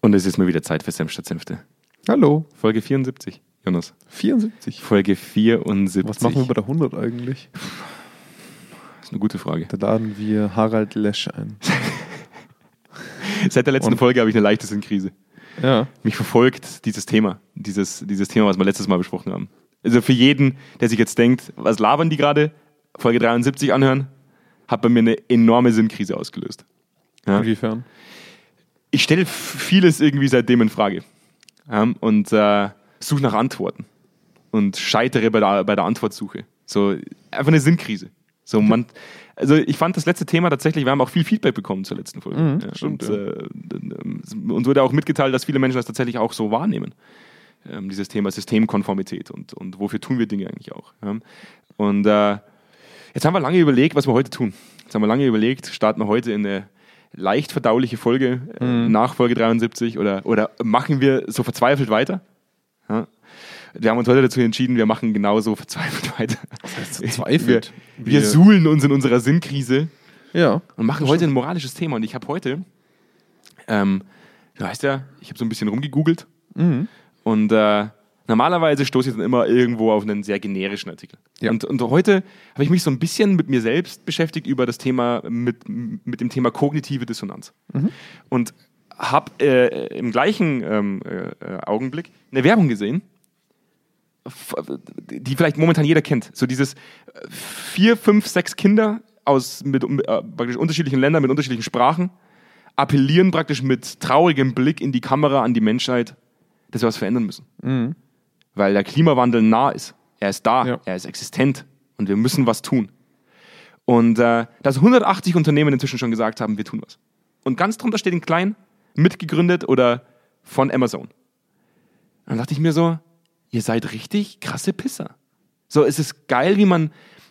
Und es ist mal wieder Zeit für Senf statt Senfte. Hallo. Folge 74, Jonas. 74. Folge 74. Was machen wir bei der 100 eigentlich? Das ist eine gute Frage. Da laden wir Harald Lesch ein. Seit der letzten Und- Folge habe ich eine leichte Sinnkrise. Ja. Mich verfolgt dieses Thema, dieses, dieses Thema, was wir letztes Mal besprochen haben. Also für jeden, der sich jetzt denkt, was labern die gerade, Folge 73 anhören, hat bei mir eine enorme Sinnkrise ausgelöst. Ja. Inwiefern? Ich stelle vieles irgendwie seitdem in Frage ja, und äh, suche nach Antworten und scheitere bei der, bei der Antwortsuche. So einfach eine Sinnkrise. So man, also ich fand das letzte Thema tatsächlich, wir haben auch viel Feedback bekommen zur letzten Folge. Mhm, ja, stimmt, und, äh, uns wurde auch mitgeteilt, dass viele Menschen das tatsächlich auch so wahrnehmen. Ähm, dieses Thema Systemkonformität und, und wofür tun wir Dinge eigentlich auch. Ja. Und äh, jetzt haben wir lange überlegt, was wir heute tun. Jetzt haben wir lange überlegt, starten wir heute in eine leicht verdauliche Folge äh, Mhm. nach Folge 73 oder, oder machen wir so verzweifelt weiter? Ja. Wir haben uns heute dazu entschieden, wir machen genauso verzweifelt weiter. verzweifelt? Wir, wir Wir- suhlen uns in unserer Sinnkrise Ja. und machen heute ein moralisches Thema. Und ich habe heute, ähm, du weißt ja, ich habe so ein bisschen rumgegoogelt Mhm. und äh, normalerweise stoße ich dann immer irgendwo auf einen sehr generischen Artikel. Ja. Und, und heute habe ich mich so ein bisschen mit mir selbst beschäftigt über das Thema, mit, mit dem Thema kognitive Dissonanz. Und habe äh, im gleichen ähm, äh, Augenblick eine Werbung gesehen, die vielleicht momentan jeder kennt. So dieses äh, vier, fünf, sechs Kinder aus mit, äh, praktisch unterschiedlichen Ländern, mit unterschiedlichen Sprachen, appellieren praktisch mit traurigem Blick in die Kamera an die Menschheit, dass wir was verändern müssen. Mhm. Weil der Klimawandel nah ist. Er ist da, Ja. er ist existent und wir müssen was tun. Und äh, dass 180 Unternehmen inzwischen schon gesagt haben, wir tun was. Und ganz drunter steht in klein, mitgegründet oder von Amazon. Dann dachte ich mir so, ihr seid richtig krasse Pisser. So, es ist geil, wie man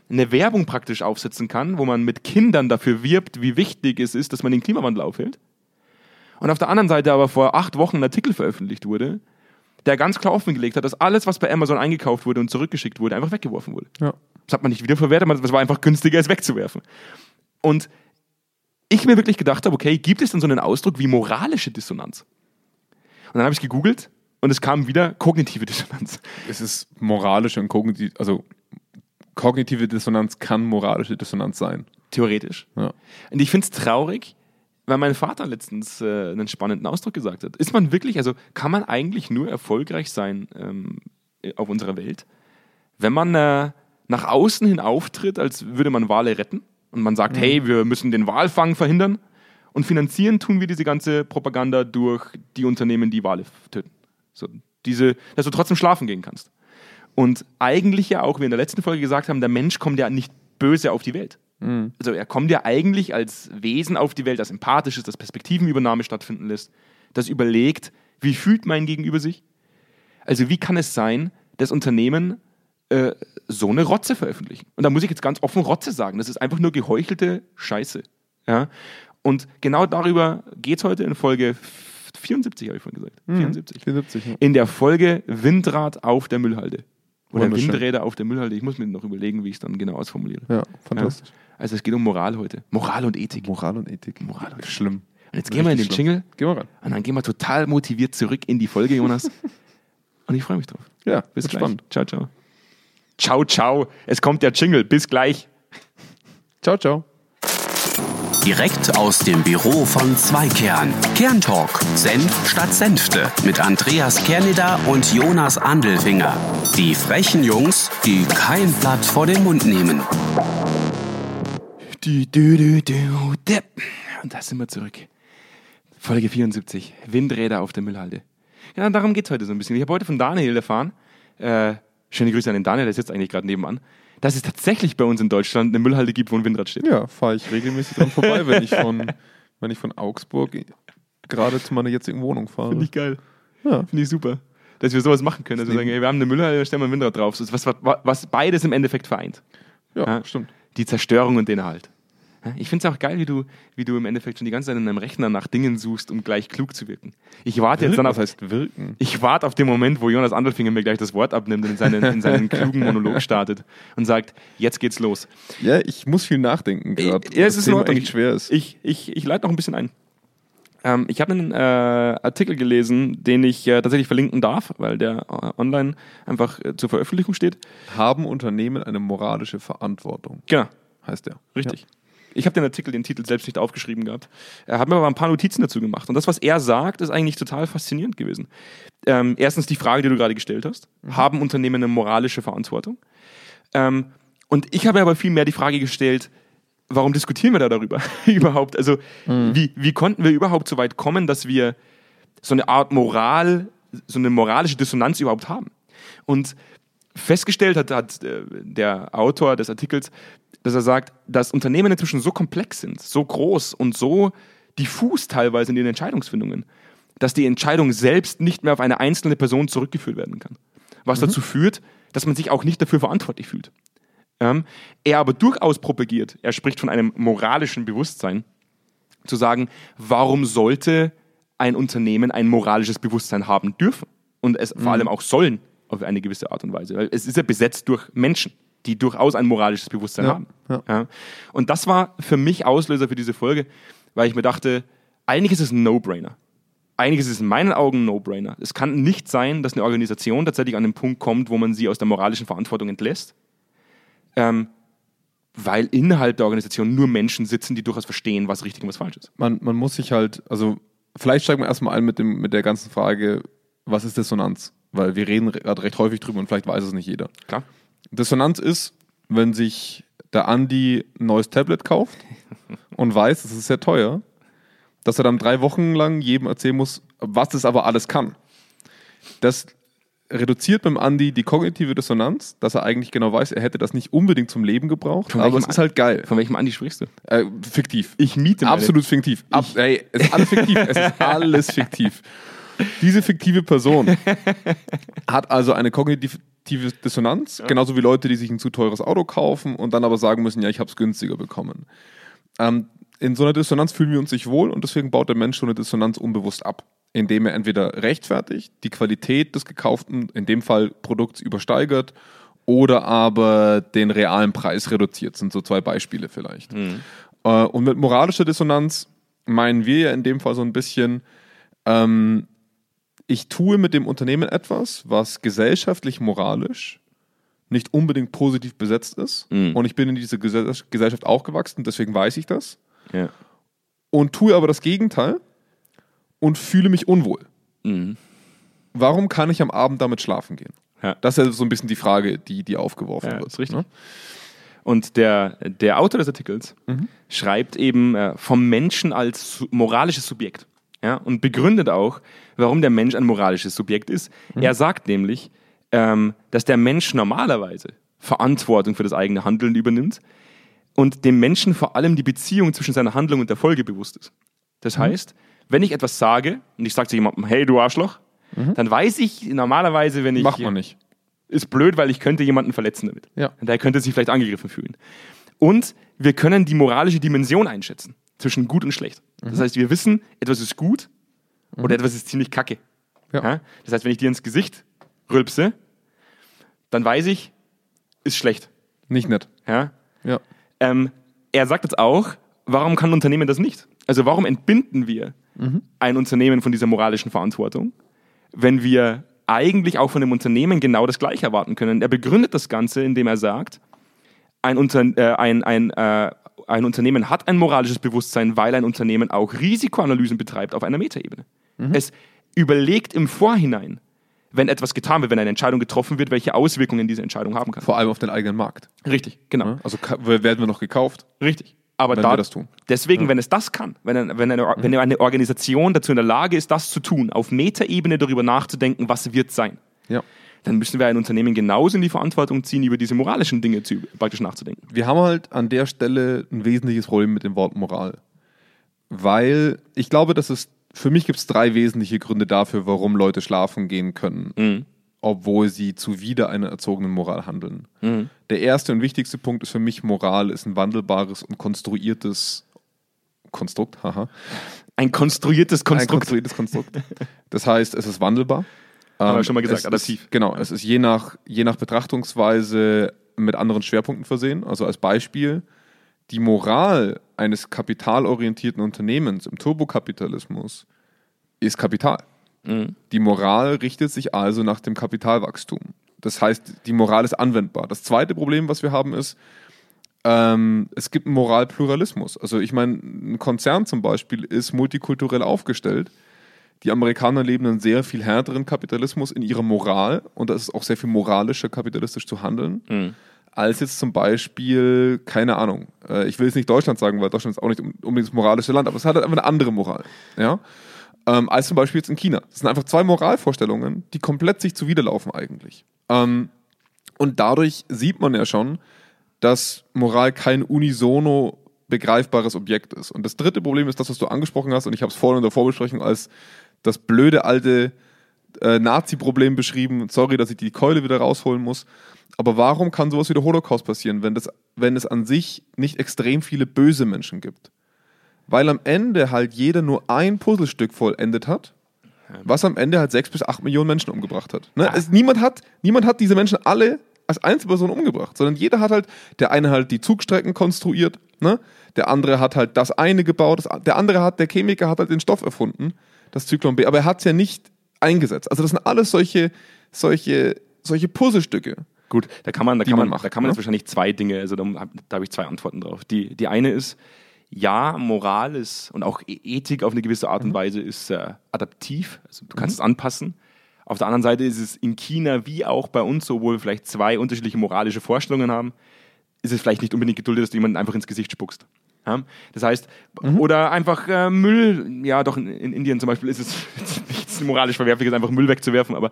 eine Werbung praktisch aufsetzen kann, wo man mit Kindern dafür wirbt, wie wichtig es ist, dass man den Klimawandel aufhält. Und auf der anderen Seite aber vor acht Wochen ein Artikel veröffentlicht wurde, der ganz klar offengelegt hat, dass alles, was bei Amazon eingekauft wurde und zurückgeschickt wurde, einfach weggeworfen wurde. Ja. Das hat man nicht wiederverwertet, das war einfach günstiger, es wegzuwerfen. Und ich mir wirklich gedacht habe, okay, gibt es denn so einen Ausdruck wie moralische Dissonanz? Und dann habe ich gegoogelt und es kam wieder kognitive Dissonanz. Es ist moralische und kognitive, also kognitive Dissonanz kann moralische Dissonanz sein. Theoretisch. Ja. Und ich finde es traurig, weil mein Vater letztens äh, einen spannenden Ausdruck gesagt hat. Ist man wirklich, also kann man eigentlich nur erfolgreich sein ähm, auf unserer Welt, wenn man äh, nach außen hin auftritt, als würde man Wale retten und man sagt, hey, wir müssen den Walfang verhindern und finanzieren tun wir diese ganze Propaganda durch die Unternehmen, die Wale töten. So, diese, dass du trotzdem schlafen gehen kannst. Und eigentlich ja auch, wie wir in der letzten Folge gesagt haben, der Mensch kommt ja nicht böse auf die Welt. Also er kommt ja eigentlich als Wesen auf die Welt, das empathisch ist, das Perspektivenübernahme stattfinden lässt, das überlegt, wie fühlt mein Gegenüber sich? Also wie kann es sein, dass Unternehmen äh, so eine Rotze veröffentlichen? Und da muss ich jetzt ganz offen Rotze sagen. Das ist einfach nur geheuchelte Scheiße. Ja? Und genau darüber geht es heute in Folge 74, habe ich vorhin gesagt. 74 74. Ja. in der Folge Windrad auf der Müllhalde. Oder Wunderschön. Windräder auf der Müllhalde. Ich muss mir noch überlegen, wie ich es dann genau ausformuliere. ja, fantastisch. Also es geht um Moral heute. Moral und Ethik. Moral und Ethik. Moral und Ethik. Schlimm. Und jetzt gehen wir in den schlimm. Jingle Gehen wir rein. und dann gehen wir total motiviert zurück in die Folge, Jonas. und ich freue mich drauf. Ja, Bis gleich. spannend. Ciao, ciao. Ciao, ciao. Es kommt der Jingle. Bis gleich. Ciao, ciao. Direkt aus dem Büro von Zweikern. Kerntalk. Senf statt Senfte. Mit Andreas Kerneder und Jonas Andelfinger. Die frechen Jungs, die kein Blatt vor den Mund nehmen. Du, du, du, du, dip. Und da sind wir zurück. Folge 74. Windräder auf der Müllhalde. Ja, darum geht es heute so ein bisschen. Ich habe heute von Daniel erfahren, äh, schöne Grüße an den Daniel, der sitzt eigentlich gerade nebenan, dass es tatsächlich bei uns in Deutschland eine Müllhalde gibt, wo ein Windrad steht. Ja, fahre ich regelmäßig dran vorbei, wenn ich von, wenn ich von Augsburg gerade zu meiner jetzigen Wohnung fahre. Finde ich geil. Ja. Finde ich super. Dass wir sowas machen können. Dass wir sagen, ey, wir haben eine Müllhalde, da stellen wir ein Windrad drauf. Was, was, was beides im Endeffekt vereint. Ja, Ja. stimmt. Die Zerstörung und den Erhalt. Ja, Ich finde es auch geil, wie du, wie du im Endeffekt schon die ganze Zeit in deinem Rechner nach Dingen suchst, um gleich klug zu wirken. Ich warte jetzt dann auf, heißt wirken? ich warte auf den Moment, wo Jonas Andelfinger mir gleich das Wort abnimmt und in seinen, in seinen klugen Monolog startet und sagt, jetzt geht's los. Ja, ich muss viel nachdenken gerade. Ja, es das ist in Thema Ordnung. echt schwer ist. Ich, ich, ich leite noch ein bisschen ein. Ähm, ich habe einen äh, Artikel gelesen, den ich äh, tatsächlich verlinken darf, weil der äh, online einfach äh, zur Veröffentlichung steht. Haben Unternehmen eine moralische Verantwortung, Genau, heißt der. richtig. Ich habe den Artikel, den Titel selbst nicht aufgeschrieben gehabt. Er hat mir aber ein paar Notizen dazu gemacht. Und das, was er sagt, ist eigentlich total faszinierend gewesen. Ähm, erstens die Frage, die du gerade gestellt hast. Haben Unternehmen eine moralische Verantwortung? Ähm, und ich habe aber viel mehr die Frage gestellt, warum diskutieren wir da darüber überhaupt? Also wie, wie konnten wir überhaupt so weit kommen, dass wir so eine Art Moral, so eine moralische Dissonanz überhaupt haben? Und festgestellt hat, hat äh, der Autor des Artikels, dass er sagt, dass Unternehmen inzwischen so komplex sind, so groß und so diffus teilweise in den Entscheidungsfindungen, dass die Entscheidung selbst nicht mehr auf eine einzelne Person zurückgeführt werden kann. Was dazu führt, dass man sich auch nicht dafür verantwortlich fühlt. Ähm, er aber durchaus propagiert, er spricht von einem moralischen Bewusstsein, zu sagen, warum sollte ein Unternehmen ein moralisches Bewusstsein haben dürfen und es vor allem auch sollen auf eine gewisse Art und Weise. Weil es ist ja besetzt durch Menschen, die durchaus ein moralisches Bewusstsein Ja, haben. ja. Und das war für mich Auslöser für diese Folge, weil ich mir dachte, eigentlich ist es ein No-Brainer. Eigentlich ist es in meinen Augen ein No-Brainer. Es kann nicht sein, dass eine Organisation tatsächlich an den Punkt kommt, wo man sie aus der moralischen Verantwortung entlässt, ähm, weil innerhalb der Organisation nur Menschen sitzen, die durchaus verstehen, was richtig und was falsch ist. Man, man muss sich halt, also vielleicht steigen wir erstmal ein mit, dem, mit der ganzen Frage, was ist Dissonanz? Weil wir reden gerade recht häufig drüber und vielleicht weiß es nicht jeder. Klar? Dissonanz ist, wenn sich der Andi ein neues Tablet kauft und weiß, es ist sehr teuer, dass er dann drei Wochen lang jedem erzählen muss, was es aber alles kann. Das reduziert beim Andi die kognitive Dissonanz, dass er eigentlich genau weiß, er hätte das nicht unbedingt zum Leben gebraucht, aber es ist halt geil. Von welchem Andi sprichst du? Äh, fiktiv. Ich miete meine. Absolut fiktiv. Ab, ey, es ist alles fiktiv. es ist alles fiktiv. Diese fiktive Person hat also eine kognitive Dissonanz, genauso wie Leute, die sich ein zu teures Auto kaufen und dann aber sagen müssen, ja, ich habe es günstiger bekommen. Ähm, in so einer Dissonanz fühlen wir uns nicht wohl und deswegen baut der Mensch so eine Dissonanz unbewusst ab, indem er entweder rechtfertigt, die Qualität des gekauften, in dem Fall Produkts übersteigert oder aber den realen Preis reduziert. Das sind so zwei Beispiele vielleicht. Äh, und mit moralischer Dissonanz meinen wir ja in dem Fall so ein bisschen, ähm, ich tue mit dem Unternehmen etwas, was gesellschaftlich moralisch nicht unbedingt positiv besetzt ist. Mhm. Und ich bin in diese Gesell- Gesellschaft aufgewachsen, deswegen weiß ich das. Ja. Und tue aber das Gegenteil und fühle mich unwohl. Mhm. Warum kann ich am Abend damit schlafen gehen? Ja. Das ist ja so ein bisschen die Frage, die, die aufgeworfen Ja, wird. ist richtig. ne? Und der, der Autor des Artikels schreibt eben äh, vom Menschen als moralisches Subjekt. Ja, und begründet auch, warum der Mensch ein moralisches Subjekt ist. Er sagt nämlich, ähm, dass der Mensch normalerweise Verantwortung für das eigene Handeln übernimmt und dem Menschen vor allem die Beziehung zwischen seiner Handlung und der Folge bewusst ist. Das heißt, wenn ich etwas sage und ich sage zu jemandem, hey du Arschloch, dann weiß ich normalerweise, wenn ich Macht man nicht. ist blöd, weil ich könnte jemanden verletzen damit. Ja. Und der könnte sich vielleicht angegriffen fühlen. Und wir können die moralische Dimension einschätzen zwischen gut und schlecht. Mhm. Das heißt, wir wissen, etwas ist gut oder etwas ist ziemlich kacke. Ja. Ja? Das heißt, wenn ich dir ins Gesicht rülpse, dann weiß ich, ist schlecht. Nicht nett. Ja? Ja. Ähm, er sagt jetzt auch, warum kann ein Unternehmen das nicht? Also warum entbinden wir ein Unternehmen von dieser moralischen Verantwortung, wenn wir eigentlich auch von dem Unternehmen genau das Gleiche erwarten können? Er begründet das Ganze, indem er sagt, ein, Unter äh, ein, ein, äh, ein Unternehmen hat ein moralisches Bewusstsein, weil ein Unternehmen auch Risikoanalysen betreibt auf einer Metaebene. Es überlegt im Vorhinein, wenn etwas getan wird, wenn eine Entscheidung getroffen wird, welche Auswirkungen diese Entscheidung haben kann. Vor allem auf den eigenen Markt. Richtig, genau. Also werden wir noch gekauft? Richtig. Aber Wenn da, wir das tun. deswegen, wenn es das kann, wenn, ein- wenn, eine, wenn eine Organisation dazu in der Lage ist, das zu tun, auf Metaebene darüber nachzudenken, was wird sein, Ja. dann müssen wir ein Unternehmen genauso in die Verantwortung ziehen, über diese moralischen Dinge zu, praktisch nachzudenken. Wir haben halt an der Stelle ein wesentliches Problem mit dem Wort Moral. Weil ich glaube, dass es, für mich gibt es drei wesentliche Gründe dafür, warum Leute schlafen gehen können, Mhm. Obwohl sie zuwider einer erzogenen Moral handeln. Mhm. Der erste und wichtigste Punkt ist für mich, Moral ist ein wandelbares und konstruiertes Konstrukt. Haha. Ein konstruiertes Ein Konstrukt. konstruiertes Konstrukt. Das heißt, es ist wandelbar. Haben wir Ähm, schon mal gesagt, es adaptiv. Ist, genau, es ist je nach, je nach Betrachtungsweise mit anderen Schwerpunkten versehen. Also als Beispiel, die Moral eines kapitalorientierten Unternehmens im Turbokapitalismus ist Kapital. Die Moral richtet sich also nach dem Kapitalwachstum. Das heißt, die Moral ist anwendbar. Das zweite Problem, was wir haben, ist, ähm, es gibt einen Moralpluralismus. Also ich meine, ein Konzern zum Beispiel ist multikulturell aufgestellt. Die Amerikaner leben einen sehr viel härteren Kapitalismus in ihrer Moral und da ist es auch sehr viel moralischer, kapitalistisch zu handeln, Mhm. als jetzt zum Beispiel, keine Ahnung, äh, ich will jetzt nicht Deutschland sagen, weil Deutschland ist auch nicht unbedingt das moralische Land, aber es hat halt einfach eine andere Moral. Ja? Ähm, als zum Beispiel jetzt in China. Das sind einfach zwei Moralvorstellungen, die komplett sich zuwiderlaufen eigentlich. Ähm, und dadurch sieht man ja schon, dass Moral kein unisono begreifbares Objekt ist. Und das dritte Problem ist das, was du angesprochen hast, und ich habe es vorhin in der Vorbesprechung als das blöde alte äh, Nazi-Problem beschrieben. Sorry, dass ich die Keule wieder rausholen muss. Aber warum kann sowas wie der Holocaust passieren, wenn, das, wenn es an sich nicht extrem viele böse Menschen gibt? Weil am Ende halt jeder nur ein Puzzlestück vollendet hat, was am Ende halt sechs bis acht Millionen Menschen umgebracht hat. Ne? Es, niemand hat. Niemand hat diese Menschen alle als Einzelperson umgebracht, sondern jeder hat halt, der eine halt die Zugstrecken konstruiert, ne? der andere hat halt das eine gebaut, das, der andere hat, der Chemiker hat halt den Stoff erfunden, das Zyklon B, aber er hat es ja nicht eingesetzt. Also das sind alles solche, solche, solche Puzzlestücke. Gut, da kann man, da kann man, man macht, da kann man ne? jetzt wahrscheinlich zwei Dinge, also da, da habe ich zwei Antworten drauf. Die, die eine ist, ja, Moral ist und auch E- Ethik auf eine gewisse Art und Weise ist äh, adaptiv, also du kannst es anpassen. Auf der anderen Seite ist es in China wie auch bei uns, obwohl wir vielleicht zwei unterschiedliche moralische Vorstellungen haben, ist es vielleicht nicht unbedingt geduldet, dass du jemanden einfach ins Gesicht spuckst. Ja? Das heißt, oder einfach äh, Müll, ja doch in, in Indien zum Beispiel ist es nichts moralisch Verwerfliches, einfach Müll wegzuwerfen, aber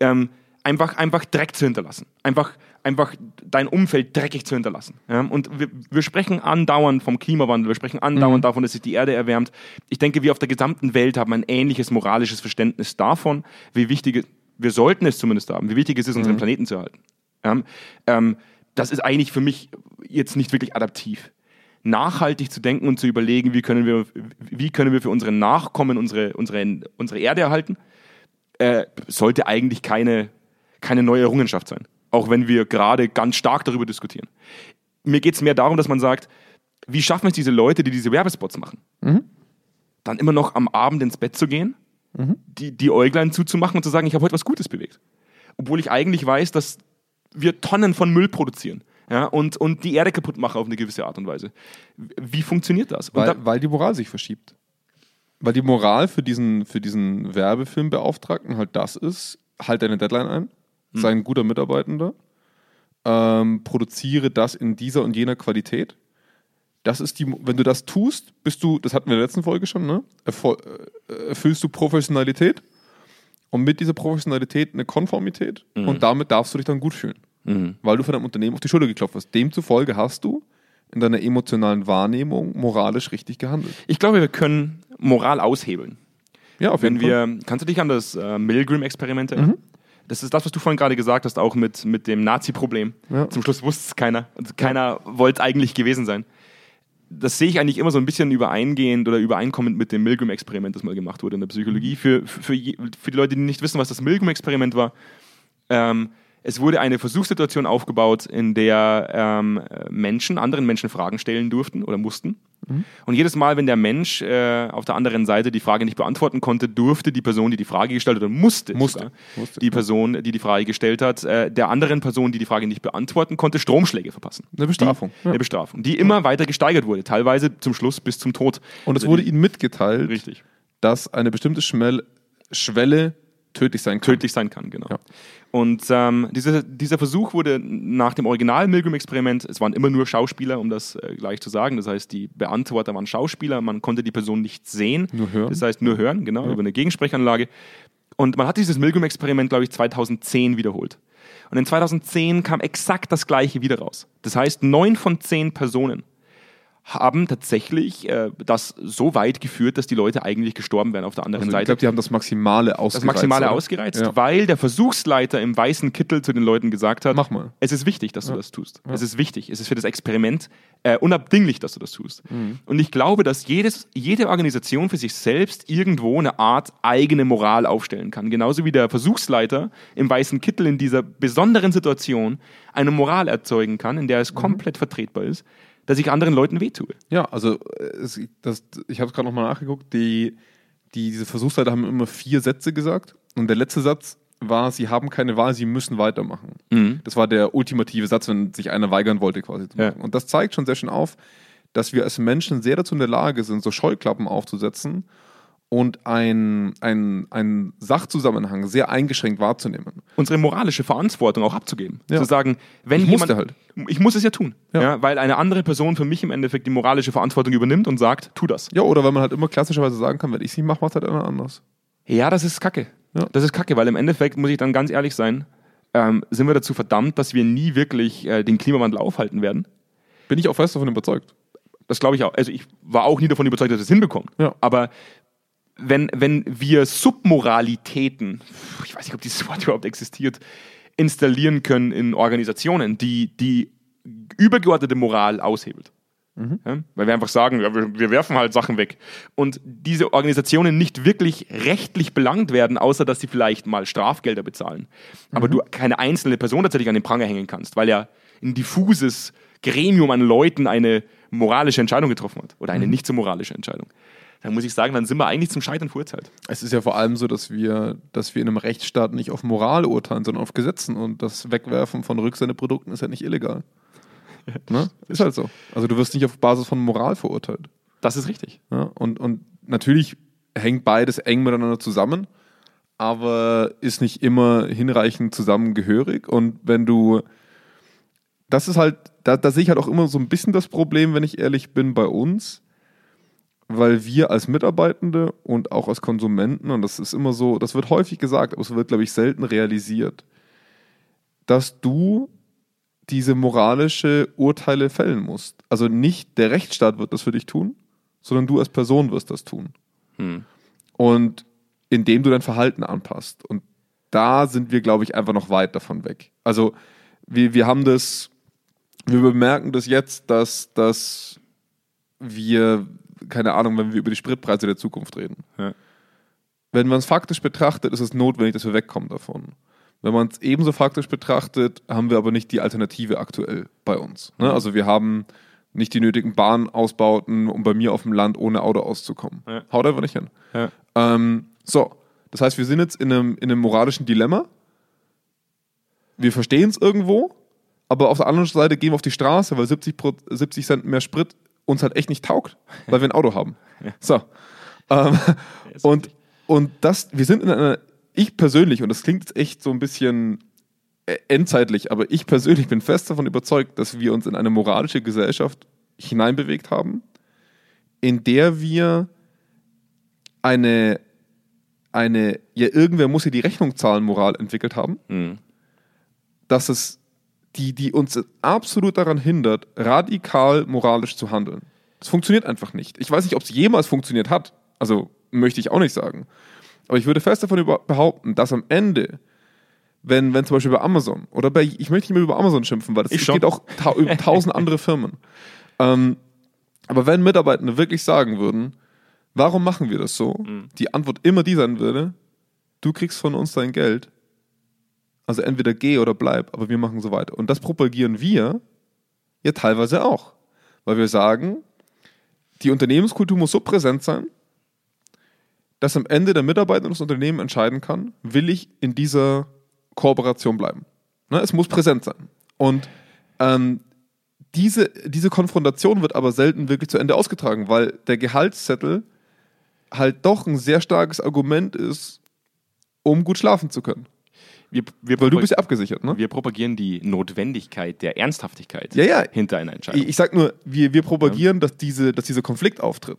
ähm, einfach, einfach Dreck zu hinterlassen. Einfach, einfach dein Umfeld dreckig zu hinterlassen. Ja? Und wir, wir sprechen andauernd vom Klimawandel, wir sprechen andauernd davon, dass sich die Erde erwärmt. Ich denke, wir auf der gesamten Welt haben ein ähnliches moralisches Verständnis davon, wie wichtig es, wir sollten es zumindest haben, wie wichtig es ist, unseren Planeten zu erhalten. Ja? Ähm, das ist eigentlich für mich jetzt nicht wirklich adaptiv nachhaltig zu denken und zu überlegen, wie können wir, wie können wir für unsere Nachkommen unsere, unsere, unsere Erde erhalten, äh, sollte eigentlich keine, keine neue Errungenschaft sein. Auch wenn wir gerade ganz stark darüber diskutieren. Mir geht es mehr darum, dass man sagt, wie schaffen es diese Leute, die diese Werbespots machen, dann immer noch am Abend ins Bett zu gehen, die, die Äuglein zuzumachen und zu sagen, ich habe heute was Gutes bewegt. Obwohl ich eigentlich weiß, dass wir Tonnen von Müll produzieren. Ja, und, und die Erde kaputt machen auf eine gewisse Art und Weise. Wie funktioniert das? Weil, da, weil die Moral sich verschiebt. Weil die Moral für diesen, für diesen Werbefilmbeauftragten halt das ist, halt deine Deadline ein, sei ein guter Mitarbeitender, ähm, produziere das in dieser und jener Qualität. Das ist die, wenn du das tust, bist du, das hatten wir in der letzten Folge schon, ne? Erfol äh, erfüllst du Professionalität und mit dieser Professionalität eine Konformität und damit darfst du dich dann gut fühlen, Mhm. weil du von deinem Unternehmen auf die Schulter geklopft hast. Demzufolge hast du in deiner emotionalen Wahrnehmung moralisch richtig gehandelt. ich glaube, wir können Moral aushebeln. Ja, auf Wenn jeden Fall. wir, kannst du dich an das äh, Milgram-Experiment erinnern? Das ist das, was du vorhin gerade gesagt hast, auch mit, mit dem Nazi-Problem. Ja. Zum Schluss wusste es keiner. Also keiner wollte eigentlich gewesen sein. Das sehe ich eigentlich immer so ein bisschen übereingehend oder übereinkommend mit dem Milgram-Experiment, das mal gemacht wurde in der Psychologie. Für, für, für die Leute, die nicht wissen, was das Milgram-Experiment war, ähm, es wurde eine Versuchssituation aufgebaut, in der ähm, äh, Menschen anderen Menschen Fragen stellen durften oder mussten. Und jedes Mal, wenn der Mensch äh, auf der anderen Seite die Frage nicht beantworten konnte, durfte die Person, die die Frage gestellt hat, oder musste, Musste. sogar, Musste, die ja. Person, die die Frage gestellt hat, äh, der anderen Person, die die Frage nicht beantworten konnte, Stromschläge verpassen. Eine Bestrafung. Die, Eine Bestrafung, die immer weiter gesteigert wurde, teilweise zum Schluss bis zum Tod. Und es Also wurde ihnen mitgeteilt, Richtig. dass eine bestimmte Schmell Schwelle tödlich sein kann. tödlich sein kann, genau. Ja. Und ähm, dieser, dieser Versuch wurde nach dem original Milgram-Experiment, es waren immer nur Schauspieler, um das äh, gleich zu sagen, das heißt, die Beantworter waren Schauspieler, man konnte die Person nicht sehen. Nur hören. Das heißt, nur hören, genau, über eine Gegensprechanlage. Und man hat dieses Milgram-Experiment, glaube ich, 2010 wiederholt. Und in 2010 kam exakt das Gleiche wieder raus. Das heißt, neun von zehn Personen haben tatsächlich äh, das so weit geführt, dass die Leute eigentlich gestorben wären auf der anderen Also ich Seite glaube, die haben das Maximale ausgereizt. das Maximale oder? ausgereizt, Ja. weil der Versuchsleiter im weißen Kittel zu den Leuten gesagt hat, Mach mal. es ist wichtig, dass du das tust. Es ist wichtig, es ist für das Experiment äh, unabdinglich, dass du das tust. Mhm. Und ich glaube, dass jedes, jede Organisation für sich selbst irgendwo eine Art eigene Moral aufstellen kann. Genauso wie der Versuchsleiter im weißen Kittel in dieser besonderen Situation eine Moral erzeugen kann, in der Mhm. es komplett vertretbar ist, dass ich anderen Leuten wehtue. Ja, also äh, es, das, ich habe es gerade nochmal nachgeguckt, die, die, diese Versuchsleiter haben immer vier Sätze gesagt und der letzte Satz war, sie haben keine Wahl, sie müssen weitermachen. Mhm. Das war der ultimative Satz, wenn sich einer weigern wollte, quasi zu Ja. machen. Und das zeigt schon sehr schön auf, dass wir als Menschen sehr dazu in der Lage sind, so Scheuklappen aufzusetzen und ein, ein, ein Sachzusammenhang sehr eingeschränkt wahrzunehmen. Unsere moralische Verantwortung auch abzugeben. Ja. Zu sagen, wenn Ich jemand. halt. Ich muss es ja tun. Ja. Ja. weil eine andere Person für mich im Endeffekt die moralische Verantwortung übernimmt und sagt, tu das. Ja, oder weil man halt immer klassischerweise sagen kann, wenn ich es nicht mache, macht halt einer anders. Ja, das ist Kacke. Ja. Das ist Kacke, weil im Endeffekt, muss ich dann ganz ehrlich sein, ähm, sind wir dazu verdammt, dass wir nie wirklich äh, den Klimawandel aufhalten werden. Bin ich auch fest davon überzeugt. Das glaube ich auch. Also ich war auch nie davon überzeugt, dass es hinbekommen. Ja. Aber wenn, wenn wir Submoralitäten, ich weiß nicht, ob dieses Wort überhaupt existiert, installieren können in Organisationen, die die übergeordnete Moral aushebelt. Ja, weil wir einfach sagen, ja, wir, wir werfen halt Sachen weg. Und diese Organisationen nicht wirklich rechtlich belangt werden, außer dass sie vielleicht mal Strafgelder bezahlen. Aber du keine einzelne Person tatsächlich an den Pranger hängen kannst, weil ja ein diffuses Gremium an Leuten eine moralische Entscheidung getroffen hat. Oder eine nicht so moralische Entscheidung. Dann muss ich sagen, dann sind wir eigentlich zum Scheitern verurteilt. Es ist ja vor allem so, dass wir, dass wir in einem Rechtsstaat nicht auf Moral urteilen, sondern auf Gesetzen. Und das Wegwerfen von Rücksendeprodukten ist ja nicht illegal. ne? Ist halt so. Also du wirst nicht auf Basis von Moral verurteilt. Das ist richtig. Ja? Und, und natürlich hängt beides eng miteinander zusammen, aber ist nicht immer hinreichend zusammengehörig. Und wenn du, das ist halt, da, da sehe ich halt auch immer so ein bisschen das Problem, wenn ich ehrlich bin, bei uns, weil wir als Mitarbeitende und auch als Konsumenten, und das ist immer so, das wird häufig gesagt, aber es wird, glaube ich, selten realisiert, dass du diese moralische Urteile fällen musst. Also nicht der Rechtsstaat wird das für dich tun, sondern du als Person wirst das tun. Hm. Und indem du dein Verhalten anpasst. Und da sind wir, glaube ich, einfach noch weit davon weg. Also wir, wir haben das, wir bemerken das jetzt, dass, dass wir, keine Ahnung, wenn wir über die Spritpreise der Zukunft reden. Ja. Wenn man es faktisch betrachtet, ist es notwendig, dass wir wegkommen davon. Wenn man es ebenso faktisch betrachtet, haben wir aber nicht die Alternative aktuell bei uns. Ne? Also wir haben nicht die nötigen Bahnausbauten, um bei mir auf dem Land ohne Auto auszukommen. Ja. Haut einfach nicht hin. Ja. Ähm, so, das heißt, wir sind jetzt in einem, in einem moralischen Dilemma. Wir verstehen es irgendwo, aber auf der anderen Seite gehen wir auf die Straße, weil 70, Pro, 70 Cent mehr Sprit uns halt echt nicht taugt, weil wir ein Auto haben. So. Ähm, und, und das, wir sind in einer, ich persönlich, und das klingt jetzt echt so ein bisschen äh, endzeitlich, aber ich persönlich bin fest davon überzeugt, dass wir uns in eine moralische Gesellschaft hineinbewegt haben, in der wir eine, eine, ja, irgendwer muss hier die Rechnung zahlen, Moral entwickelt haben, Hm. dass es die, die uns absolut daran hindert, radikal moralisch zu handeln. Das funktioniert einfach nicht. Ich weiß nicht, ob es jemals funktioniert hat. Also möchte ich auch nicht sagen. Aber ich würde fest davon behaupten, dass am Ende, wenn, wenn zum Beispiel bei Amazon oder bei, ich möchte nicht mehr über Amazon schimpfen, weil das Ich schon. geht auch ta über tausend andere Firmen. Ähm, aber wenn Mitarbeitende wirklich sagen würden, warum machen wir das so? Mhm. Die Antwort immer die sein würde, du kriegst von uns dein Geld, also entweder geh oder bleib, aber wir machen so weiter. Und das propagieren wir ja teilweise auch. Weil wir sagen, die Unternehmenskultur muss so präsent sein, dass am Ende der Mitarbeiter das Unternehmen entscheiden kann, will ich in dieser Kooperation bleiben. Ne, es muss präsent sein. Und ähm, diese, diese Konfrontation wird aber selten wirklich zu Ende ausgetragen, weil der Gehaltszettel halt doch ein sehr starkes Argument ist, um gut schlafen zu können. Wir, wir, Weil du bist ja abgesichert, ne? wir propagieren die Notwendigkeit der Ernsthaftigkeit Ja, ja. hinter einer Entscheidung. Ich, ich sag nur, wir, wir propagieren, dass, diese, dass dieser Konflikt auftritt.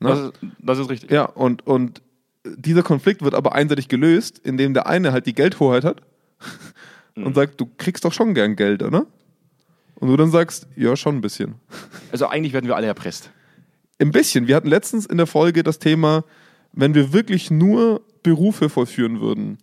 Ne? das, ist, das ist richtig. Ja, und, und dieser Konflikt wird aber einseitig gelöst, indem der eine halt die Geldhoheit hat und sagt, du kriegst doch schon gern Geld, oder? Und du dann sagst, ja, schon ein bisschen. Also eigentlich werden wir alle erpresst. Ein bisschen. Wir hatten letztens in der Folge das Thema, wenn wir wirklich nur Berufe vollführen würden,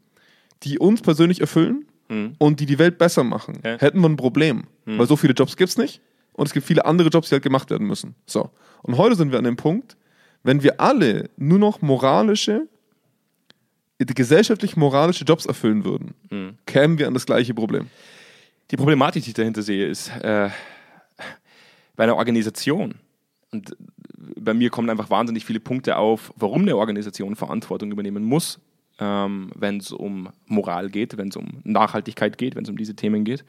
die uns persönlich erfüllen Mhm. und die die Welt besser machen, Ja. hätten wir ein Problem. Weil so viele Jobs gibt es nicht und es gibt viele andere Jobs, die halt gemacht werden müssen. So. Und heute sind wir an dem Punkt, wenn wir alle nur noch moralische, gesellschaftlich moralische Jobs erfüllen würden, Mhm. kämen wir an das gleiche Problem. Die Problematik, die ich dahinter sehe, ist, äh, Bei einer Organisation, und bei mir kommen einfach wahnsinnig viele Punkte auf, warum eine Organisation Verantwortung übernehmen muss, ähm, wenn es um Moral geht, wenn es um Nachhaltigkeit geht, wenn es um diese Themen geht.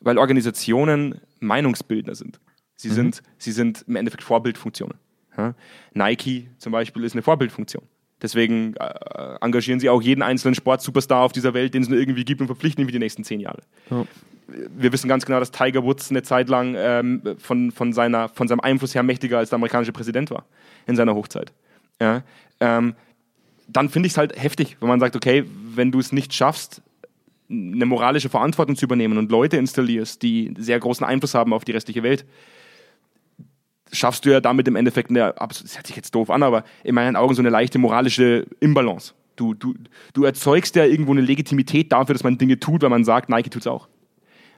Weil Organisationen Meinungsbildner sind. Sie, sind, sie sind im Endeffekt Vorbildfunktionen. Ja? Nike zum Beispiel ist eine Vorbildfunktion. Deswegen äh, engagieren sie auch jeden einzelnen Sportsuperstar auf dieser Welt, den es nur irgendwie gibt und verpflichten ihn für die nächsten zehn Jahre. Ja. Wir wissen ganz genau, dass Tiger Woods eine Zeit lang ähm, von, von, seiner, von seinem Einfluss her mächtiger als der amerikanische Präsident war in seiner Hochzeit. Ja? Ähm, dann finde ich es halt heftig, wenn man sagt, okay, wenn du es nicht schaffst, eine moralische Verantwortung zu übernehmen und Leute installierst, die sehr großen Einfluss haben auf die restliche Welt, schaffst du ja damit im Endeffekt eine, das hört sich jetzt doof an, aber in meinen Augen so eine leichte moralische Imbalance. Du, du, du erzeugst ja irgendwo eine Legitimität dafür, dass man Dinge tut, weil man sagt, Nike tut's auch.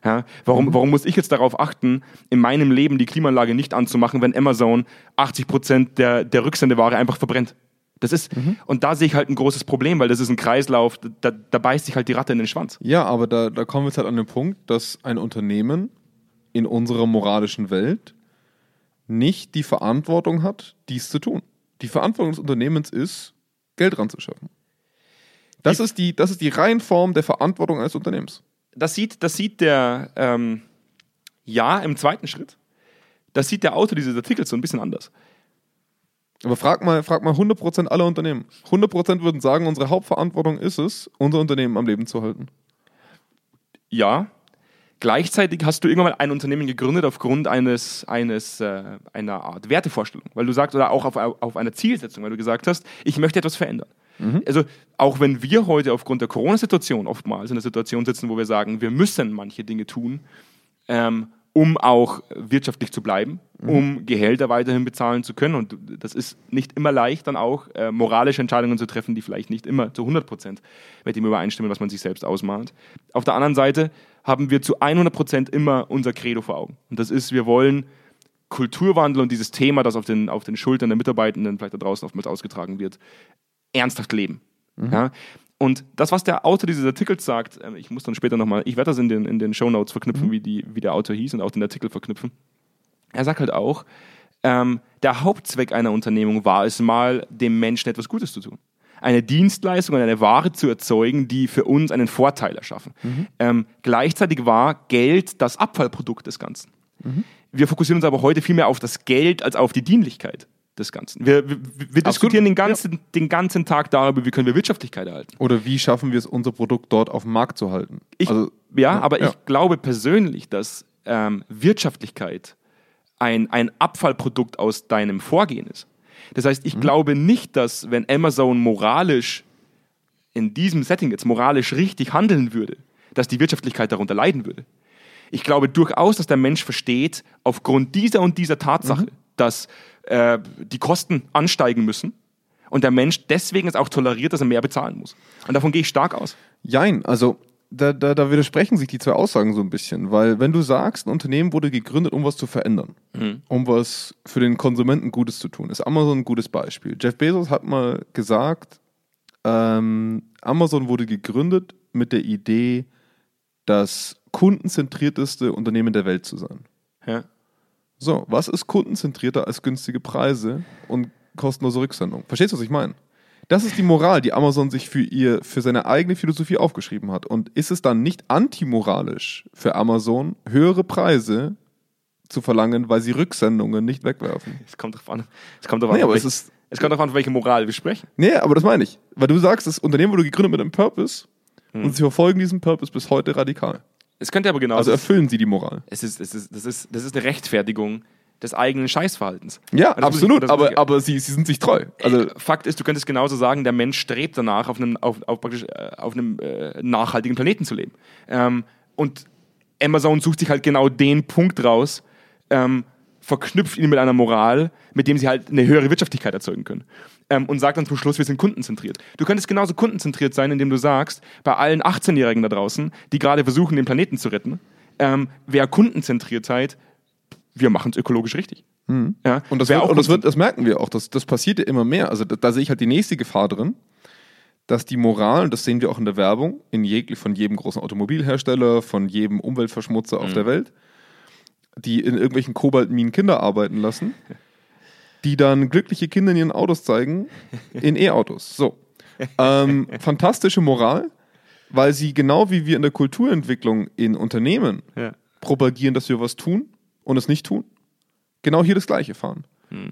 Ja, warum, warum muss ich jetzt darauf achten, in meinem Leben die Klimaanlage nicht anzumachen, wenn Amazon 80 Prozent der, der Rücksendeware einfach verbrennt? Das ist, und da sehe ich halt ein großes Problem, weil das ist ein Kreislauf, da, da beißt sich halt die Ratte in den Schwanz. Ja, aber da, da kommen wir jetzt halt an den Punkt, dass ein Unternehmen in unserer moralischen Welt nicht die Verantwortung hat, dies zu tun. Die Verantwortung des Unternehmens ist, Geld ranzuschaffen. Das Die- ist die, das ist die Reihenform der Verantwortung eines Unternehmens. Das sieht, das sieht der, ähm, ja, im zweiten Schritt, das sieht der Autor dieses Artikels so ein bisschen anders. Aber frag mal, frag mal 100% aller Unternehmen. 100% würden sagen, unsere Hauptverantwortung ist es, unser Unternehmen am Leben zu halten. Ja. Gleichzeitig hast du irgendwann mal ein Unternehmen gegründet aufgrund eines, eines äh, einer Art Wertevorstellung, weil du sagst, oder auch auf, auf einer Zielsetzung, weil du gesagt hast, ich möchte etwas verändern. Also auch wenn wir heute aufgrund der Corona-Situation oftmals in der Situation sitzen, wo wir sagen, wir müssen manche Dinge tun, ähm, um auch wirtschaftlich zu bleiben, um Gehälter weiterhin bezahlen zu können. Und das ist nicht immer leicht, dann auch äh, moralische Entscheidungen zu treffen, die vielleicht nicht immer zu 100 Prozent mit dem übereinstimmen, was man sich selbst ausmalt. Auf der anderen Seite haben wir zu 100 Prozent immer unser Credo vor Augen. Und das ist, wir wollen Kulturwandel und dieses Thema, das auf den, auf den Schultern der Mitarbeitenden vielleicht da draußen oftmals ausgetragen wird, ernsthaft leben. Ja? Und das, was der Autor dieses Artikels sagt, ähm, ich muss dann später nochmal, ich werde das in den, in den Shownotes verknüpfen, wie, die, wie der Autor hieß und auch den Artikel verknüpfen. Er sagt halt auch, ähm, der Hauptzweck einer Unternehmung war es mal, dem Menschen etwas Gutes zu tun. Eine Dienstleistung, eine Ware zu erzeugen, die für uns einen Vorteil erschaffen. Ähm, gleichzeitig war Geld das Abfallprodukt des Ganzen. Wir fokussieren uns aber heute viel mehr auf das Geld als auf die Dienlichkeit des Ganzen. Wir, wir, wir diskutieren den ganzen, den ganzen Tag darüber, wie können wir Wirtschaftlichkeit erhalten. Oder wie schaffen wir es, unser Produkt dort auf dem Markt zu halten? Ich, also, ja, aber ja. ich glaube persönlich, dass ähm, Wirtschaftlichkeit ein, ein Abfallprodukt aus deinem Vorgehen ist. Das heißt, Mhm. ich glaube nicht, dass wenn Amazon moralisch in diesem Setting jetzt moralisch richtig handeln würde, dass die Wirtschaftlichkeit darunter leiden würde. Ich glaube durchaus, dass der Mensch versteht, aufgrund dieser und dieser Tatsache, Mhm. Dass äh, die Kosten ansteigen müssen und der Mensch deswegen es auch toleriert, dass er mehr bezahlen muss. Und davon gehe ich stark aus. Jein, also da, da, da widersprechen sich die zwei Aussagen so ein bisschen, weil wenn du sagst, ein Unternehmen wurde gegründet, um was zu verändern, um was für den Konsumenten Gutes zu tun, ist Amazon ein gutes Beispiel. Jeff Bezos hat mal gesagt, ähm, Amazon wurde gegründet mit der Idee, das kundenzentrierteste Unternehmen der Welt zu sein. Ja. So, was ist kundenzentrierter als günstige Preise und kostenlose Rücksendung? Verstehst du, was ich meine? Das ist die Moral, die Amazon sich für ihr, für seine eigene Philosophie aufgeschrieben hat. Und ist es dann nicht antimoralisch für Amazon, höhere Preise zu verlangen, weil sie Rücksendungen nicht wegwerfen? Es kommt drauf an. Es kommt drauf Nee, an, aber auf es welche- ist, es kommt drauf an, von welcher Moral wir sprechen. nee, aber das meine ich. Weil du sagst, das Unternehmen wurde gegründet mit einem Purpose Hm. und sie verfolgen diesen Purpose bis heute radikal. Es könnte aber genau Also erfüllen sie die Moral. Es ist, es ist, das, ist, das ist eine Rechtfertigung des eigenen Scheißverhaltens. Ja, ich- absolut, muss aber, ich- aber sie, sie sind sich treu. Also, Also Fakt ist, du könntest genauso sagen, der Mensch strebt danach, auf einem, auf, auf praktisch, äh, auf einem äh, nachhaltigen Planeten zu leben. Ähm, und Amazon sucht sich halt genau den Punkt raus, ähm, verknüpft ihn mit einer Moral, mit dem sie halt eine höhere Wirtschaftlichkeit erzeugen können. Ähm, und sagt dann zum Schluss, wir sind kundenzentriert. Du könntest genauso kundenzentriert sein, indem du sagst, bei allen 18-Jährigen da draußen, die gerade versuchen, den Planeten zu retten, ähm, wäre Kundenzentriertheit, wir machen es ökologisch richtig. Ja, Mhm. Und das, wird, und das, wird, das merken wir auch, das, das passiert ja immer mehr. Also da, da sehe ich halt die nächste Gefahr drin, dass die Moral, und das sehen wir auch in der Werbung, in jeg, von jedem großen Automobilhersteller, von jedem Umweltverschmutzer Mhm. auf der Welt, die in irgendwelchen Kobaltminen Kinder arbeiten lassen, die dann glückliche Kinder in ihren Autos zeigen, in E-Autos. So. Ähm, fantastische Moral, weil sie genau wie wir in der Kulturentwicklung in Unternehmen Ja. propagieren, dass wir was tun und es nicht tun, genau hier das Gleiche fahren.